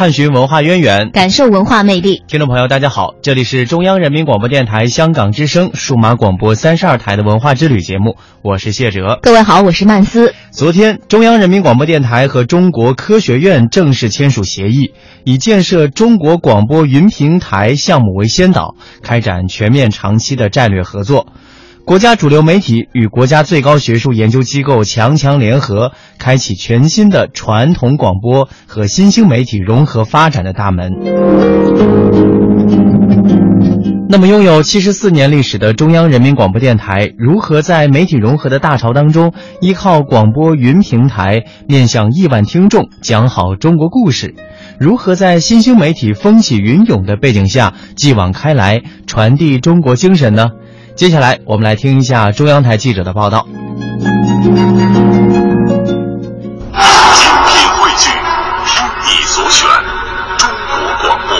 探寻文化渊源，感受文化魅力。听众朋友，大家好，这里是中央人民广播电台香港之声数码广播三十二台的文化之旅节目，我是谢哲。各位好，我是曼斯。昨天，中央人民广播电台和中国科学院正式签署协议，以建设中国广播云平台项目为先导，开展全面长期的战略合作。国家主流媒体与国家最高学术研究机构强强联合，开启全新的传统广播和新兴媒体融合发展的大门。那么，拥有七十四年历史的中央人民广播电台，如何在媒体融合的大潮当中，依靠广播云平台面向亿万听众讲好中国故事？如何在新兴媒体风起云涌的背景下，继往开来，传递中国精神呢？接下来，我们来听一下中央台记者的报道。精品汇聚，听你所选，中国广播。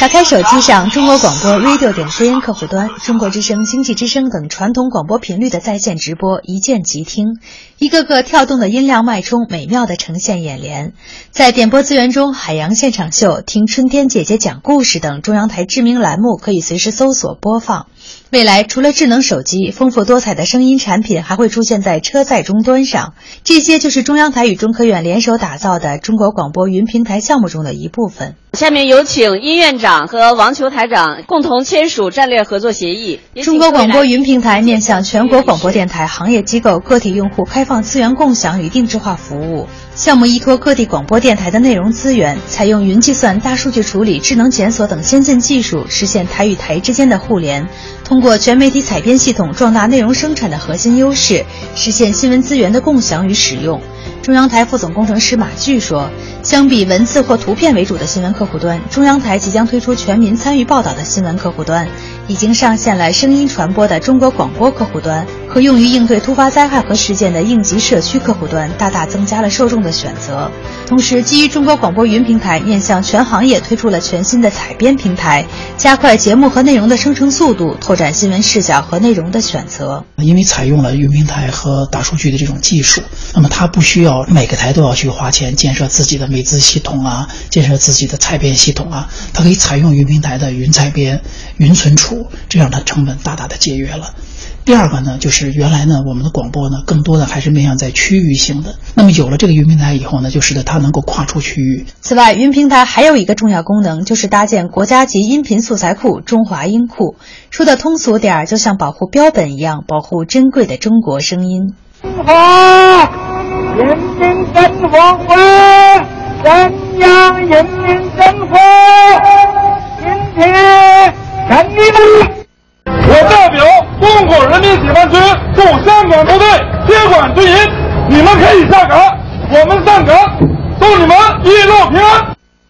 打开手机上中国广播 radio 点 cn 客户端，中国之声、经济之声等传统广播频率的在线直播一键即听，一个个跳动的音量脉冲美妙的呈现眼帘。在点播资源中，海洋现场秀、听春天姐姐讲故事等中央台知名栏目可以随时搜索播放。未来除了智能手机，丰富多彩的声音产品还会出现在车载终端上。这些就是中央台与中科院联手打造的中国广播云平台项目中的一部分。下面有请殷院长和王球台长共同签署战略合作协议。中国广播云平台面向全国广播电台行业机构、个体用户开放资源共享与定制化服务。项目依托各地广播电台的内容资源，采用云计算、大数据处理、智能检索等先进技术，实现台与台之间的互联。通过全媒体采编系统，壮大内容生产的核心优势，实现新闻资源的共享与使用。中央台副总工程师马炬说：“相比文字或图片为主的新闻客户端，中央台即将推出全民参与报道的新闻客户端，已经上线了声音传播的中国广播客户端和用于应对突发灾害和事件的应急社区客户端，大大增加了受众的选择。同时，基于中国广播云平台，面向全行业推出了全新的采编平台，加快节目和内容的生成速度，拓展新闻视角和内容的选择。因为采用了云平台和大数据的这种技术，那么它不需要。每个台都要去花钱建设自己的美资系统啊，建设自己的采编系统啊，它可以采用云平台的云采编、云存储，这样它成本大大的节约了。第二个呢，就是原来呢，我们的广播呢，更多的还是面向在区域性的。那么有了这个云平台以后呢，就使得它能够跨出区域。此外，云平台还有一个重要功能，就是搭建国家级音频素材库——中华音库。说的通俗点儿，就像保护标本一样，保护珍贵的中国声音。中华人民政府归中央人民政府今天成立了。我代表中国人民解放军驻香港部队接管军营，你们可以下岗，我们上岗，祝你们一路平安。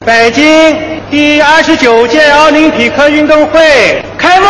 北京第二十九届奥林匹克运动会开幕。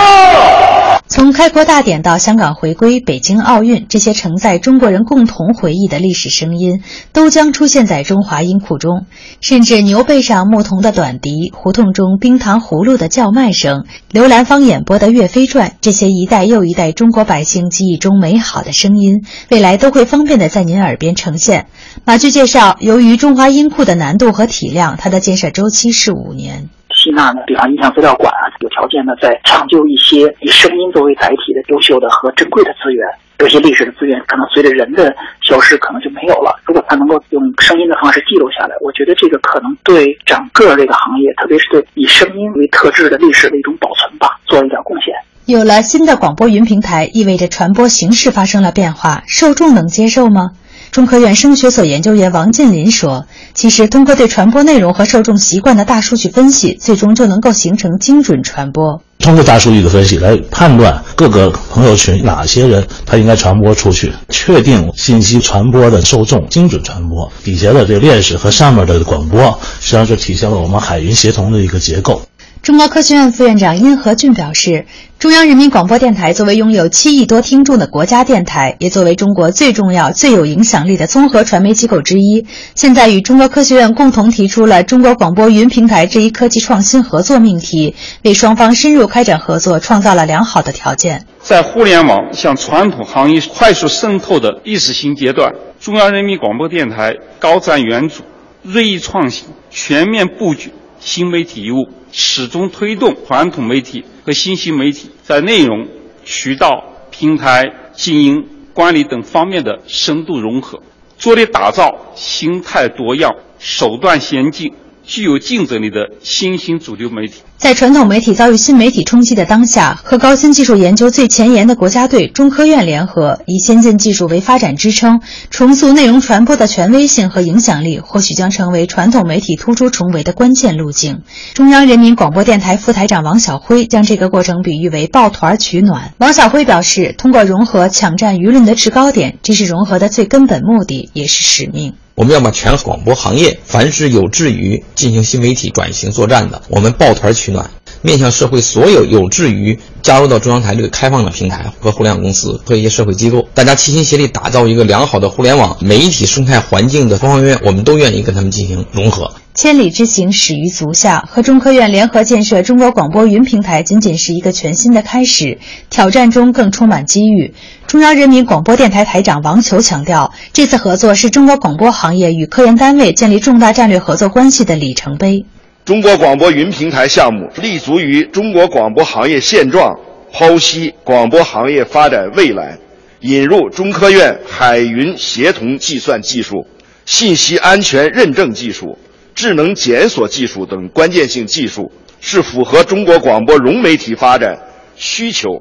从开国大典到香港回归、北京奥运，这些承载中国人共同回忆的历史声音，都将出现在中华音库中。甚至牛背上牧童的短笛，胡同中冰糖葫芦的叫卖声，刘兰芳演播的《岳飞传》，这些一代又一代中国百姓记忆中美好的声音，未来都会方便的在您耳边呈现。马炬介绍，由于中华音库的难度和体量，它的建设周期是五年。吸纳呢，比方音像资料馆啊，有条件呢，再抢救一些以声音作为载体的优秀的和珍贵的资源。有些历史的资源可能随着人的消失，可能就没有了。如果它能够用声音的方式记录下来，我觉得这个可能对整个这个行业，特别是对以声音为特质的历史的一种保存吧，做一点贡献。有了新的广播云平台，意味着传播形式发生了变化，受众能接受吗？中科院声学所研究员王进林说：“其实，通过对传播内容和受众习惯的大数据分析，最终就能够形成精准传播。通过大数据的分析来判断各个朋友群哪些人他应该传播出去，确定信息传播的受众，精准传播。底下的这个链式和上面的广播，实际上是体现了我们海云协同的一个结构。”中国科学院副院长殷和俊表示，中央人民广播电台作为拥有七亿多听众的国家电台，也作为中国最重要、最有影响力的综合传媒机构之一，现在与中国科学院共同提出了中国广播云平台这一科技创新合作命题，为双方深入开展合作创造了良好的条件。在互联网向传统行业快速渗透的历史新阶段，中央人民广播电台高瞻远瞩，锐意创新，全面布局新媒体业务。始终推动传统媒体和新兴媒体在内容、渠道、平台经营管理等方面的深度融合，着力打造形态多样、手段先进。具有竞争力的新兴主流媒体，在传统媒体遭遇新媒体冲击的当下，和高新技术研究最前沿的国家队、中科院联合，以先进技术为发展支撑，重塑内容传播的权威性和影响力，或许将成为传统媒体突出重围的关键路径。中央人民广播电台副台长王晓辉将这个过程比喻为抱团取暖。王晓辉表示，通过融合抢占舆论的制高点，这是融合的最根本目的，也是使命。我们要把全广播行业，凡是有志于进行新媒体转型作战的，我们抱团取暖，面向社会所有有志于加入到中央台这个开放的平台和互联网公司和一些社会机构，大家齐心协力打造一个良好的互联网媒体生态环境的方方面面，我们都愿意跟他们进行融合。千里之行，始于足下。和中科院联合建设中国广播云平台，仅仅是一个全新的开始。挑战中更充满机遇。中央人民广播电台台长王球强调，这次合作是中国广播行业与科研单位建立重大战略合作关系的里程碑。中国广播云平台项目立足于中国广播行业现状，剖析广播行业发展未来，引入中科院海云协同计算技术、信息安全认证技术。智能检索技术等关键性技术是符合中国广播融媒体发展需求，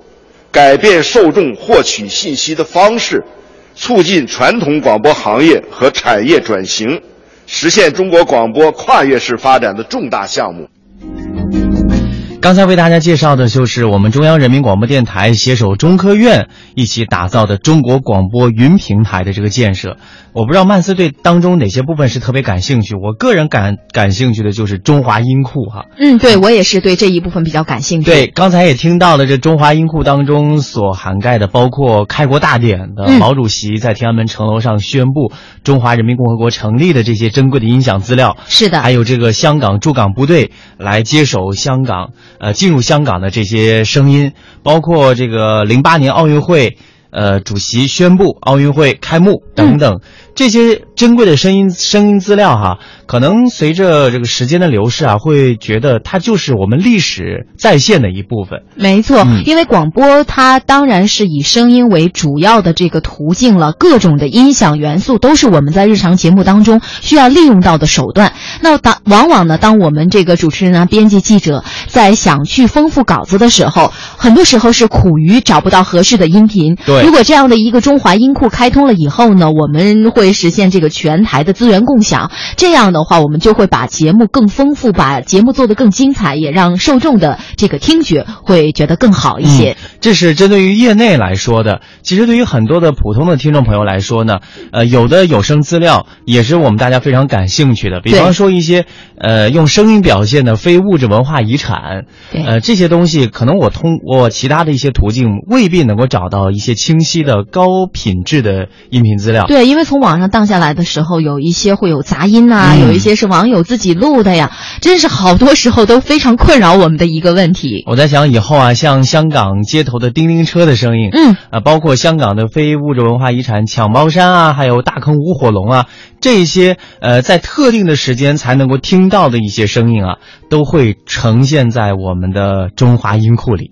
改变受众获取信息的方式，促进传统广播行业和产业转型，实现中国广播跨越式发展的重大项目。刚才为大家介绍的就是我们中央人民广播电台携手中科院一起打造的中国广播云平台的这个建设。我不知道曼斯对当中哪些部分是特别感兴趣。我个人感感兴趣的就是中华音库哈。嗯，对我也是对这一部分比较感兴趣。对，刚才也听到了这中华音库当中所涵盖的，包括开国大典的毛主席在天安门城楼上宣布中华人民共和国成立的这些珍贵的音响资料。是的。还有这个香港驻港部队来接手香港。呃，进入香港的这些声音，包括这个零八年奥运会，呃，主席宣布奥运会开幕等等。这些珍贵的声音声音资料哈，可能随着这个时间的流逝啊，会觉得它就是我们历史再现的一部分。没错，因为广播它当然是以声音为主要的这个途径了，各种的音响元素都是我们在日常节目当中需要利用到的手段。那当往往呢，当我们这个主持人啊、编辑、记者在想去丰富稿子的时候，很多时候是苦于找不到合适的音频。对，如果这样的一个中华音库开通了以后呢，我们会。实现这个全台的资源共享，这样的话，我们就会把节目更丰富，把节目做得更精彩，也让受众的这个听觉会觉得更好一些。这是针对于业内来说的。其实对于很多的普通的听众朋友来说呢，呃，有的有声资料也是我们大家非常感兴趣的。比方说一些呃用声音表现的非物质文化遗产，呃这些东西可能我通过其他的一些途径未必能够找到一些清晰的高品质的音频资料。对，因为从网上荡下来的时候，有一些会有杂音呐，有一些是网友自己录的呀，真是好多时候都非常困扰我们的一个问题。我在想以后啊，像香港街头的叮叮车的声音，嗯，啊，包括香港的非物质文化遗产抢包山啊，还有大坑舞火龙啊，这些呃，在特定的时间才能够听到的一些声音啊，都会呈现在我们的中华音库里。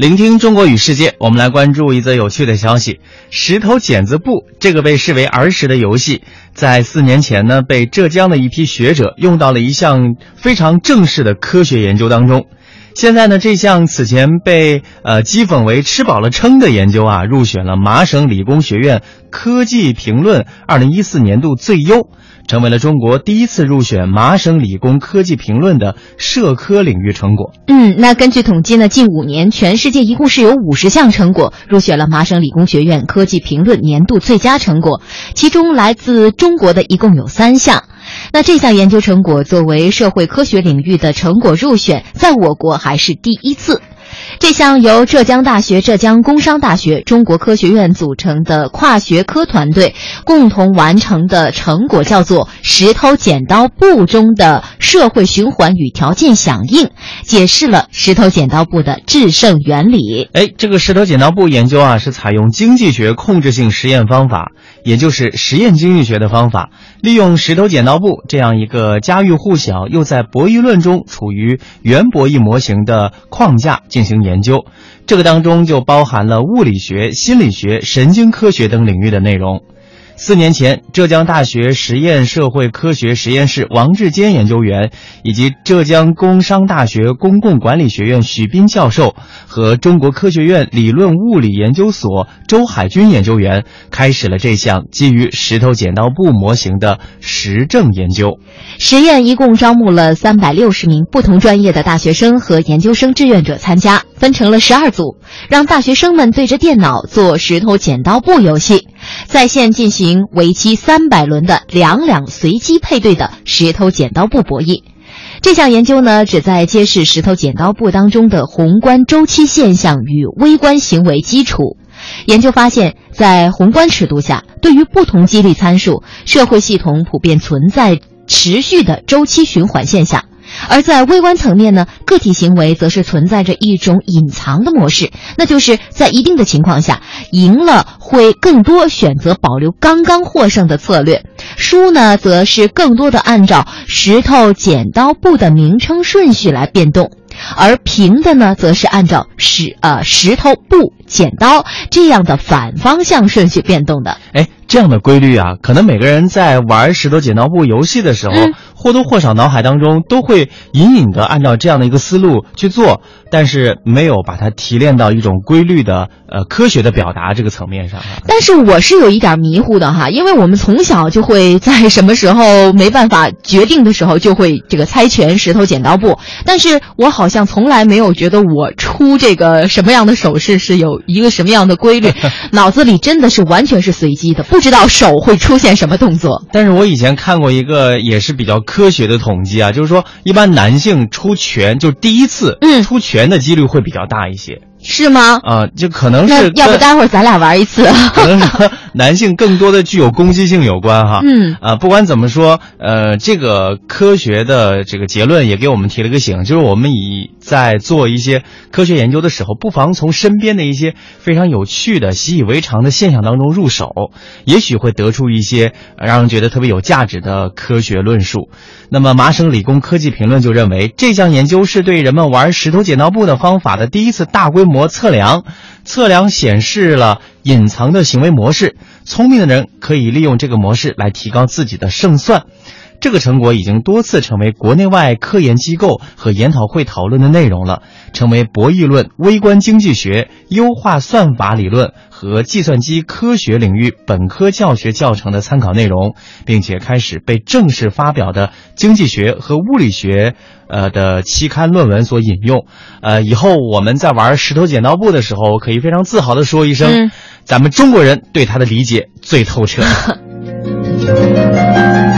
聆听中国与世界，我们来关注一则有趣的消息：石头剪子布这个被视为儿时的游戏，在四年前呢，被浙江的一批学者用到了一项非常正式的科学研究当中。现在呢，这项此前被呃讥讽为“吃饱了撑”的研究啊，入选了麻省理工学院科技评论二零一四年度最优。成为了中国第一次入选麻省理工科技评论的社科领域成果。嗯，那根据统计呢，近五年全世界一共是有五十项成果入选了麻省理工学院科技评论年度最佳成果，其中来自中国的一共有三项。那这项研究成果作为社会科学领域的成果入选，在我国还是第一次。这项由浙江大学、浙江工商大学、中国科学院组成的跨学科团队共同完成的成果，叫做“石头剪刀布”中的社会循环与条件响应，解释了石头剪刀布的制胜原理。哎，这个石头剪刀布研究啊，是采用经济学控制性实验方法，也就是实验经济学的方法，利用石头剪刀布这样一个家喻户晓又在博弈论中处于原博弈模型的框架进行研究。这个当中就包含了物理学、心理学、神经科学等领域的内容。四年前，浙江大学实验社会科学实验室王志坚研究员，以及浙江工商大学公共管理学院许斌教授和中国科学院理论物理研究所周海军研究员，开始了这项基于石头剪刀布模型的实证研究。实验一共招募了三百六十名不同专业的大学生和研究生志愿者参加，分成了十二组，让大学生们对着电脑做石头剪刀布游戏，在线进行。为期三百轮的两两随机配对的石头剪刀布博弈，这项研究呢，旨在揭示石头剪刀布当中的宏观周期现象与微观行为基础。研究发现，在宏观尺度下，对于不同激励参数，社会系统普遍存在持续的周期循环现象。而在微观层面呢，个体行为则是存在着一种隐藏的模式，那就是在一定的情况下，赢了会更多选择保留刚刚获胜的策略，输呢则是更多的按照石头剪刀布的名称顺序来变动，而平的呢则是按照石呃石头布剪刀这样的反方向顺序变动的。哎，这样的规律啊，可能每个人在玩石头剪刀布游戏的时候。或多或少脑海当中都会隐隐的按照这样的一个思路去做，但是没有把它提炼到一种规律的呃科学的表达这个层面上。但是我是有一点迷糊的哈，因为我们从小就会在什么时候没办法决定的时候就会这个猜拳石头剪刀布，但是我好像从来没有觉得我出这个什么样的手势是有一个什么样的规律，脑子里真的是完全是随机的，不知道手会出现什么动作。但是我以前看过一个也是比较。科学的统计啊，就是说，一般男性出拳就第一次，嗯，出拳的几率会比较大一些。是吗？啊，就可能是要不待会儿咱俩玩一次。可能是男性更多的具有攻击性有关哈。嗯啊，不管怎么说，呃，这个科学的这个结论也给我们提了个醒，就是我们以在做一些科学研究的时候，不妨从身边的一些非常有趣的、习以为常的现象当中入手，也许会得出一些让人觉得特别有价值的科学论述。那么，麻省理工科技评论就认为，这项研究是对人们玩石头剪刀布的方法的第一次大规模。测量，测量显示了隐藏的行为模式。聪明的人可以利用这个模式来提高自己的胜算。这个成果已经多次成为国内外科研机构和研讨会讨论的内容了，成为博弈论、微观经济学、优化算法理论和计算机科学领域本科教学教程的参考内容，并且开始被正式发表的经济学和物理学呃的期刊论文所引用。呃，以后我们在玩石头剪刀布的时候，可以非常自豪地说一声：咱们中国人对它的理解最透彻。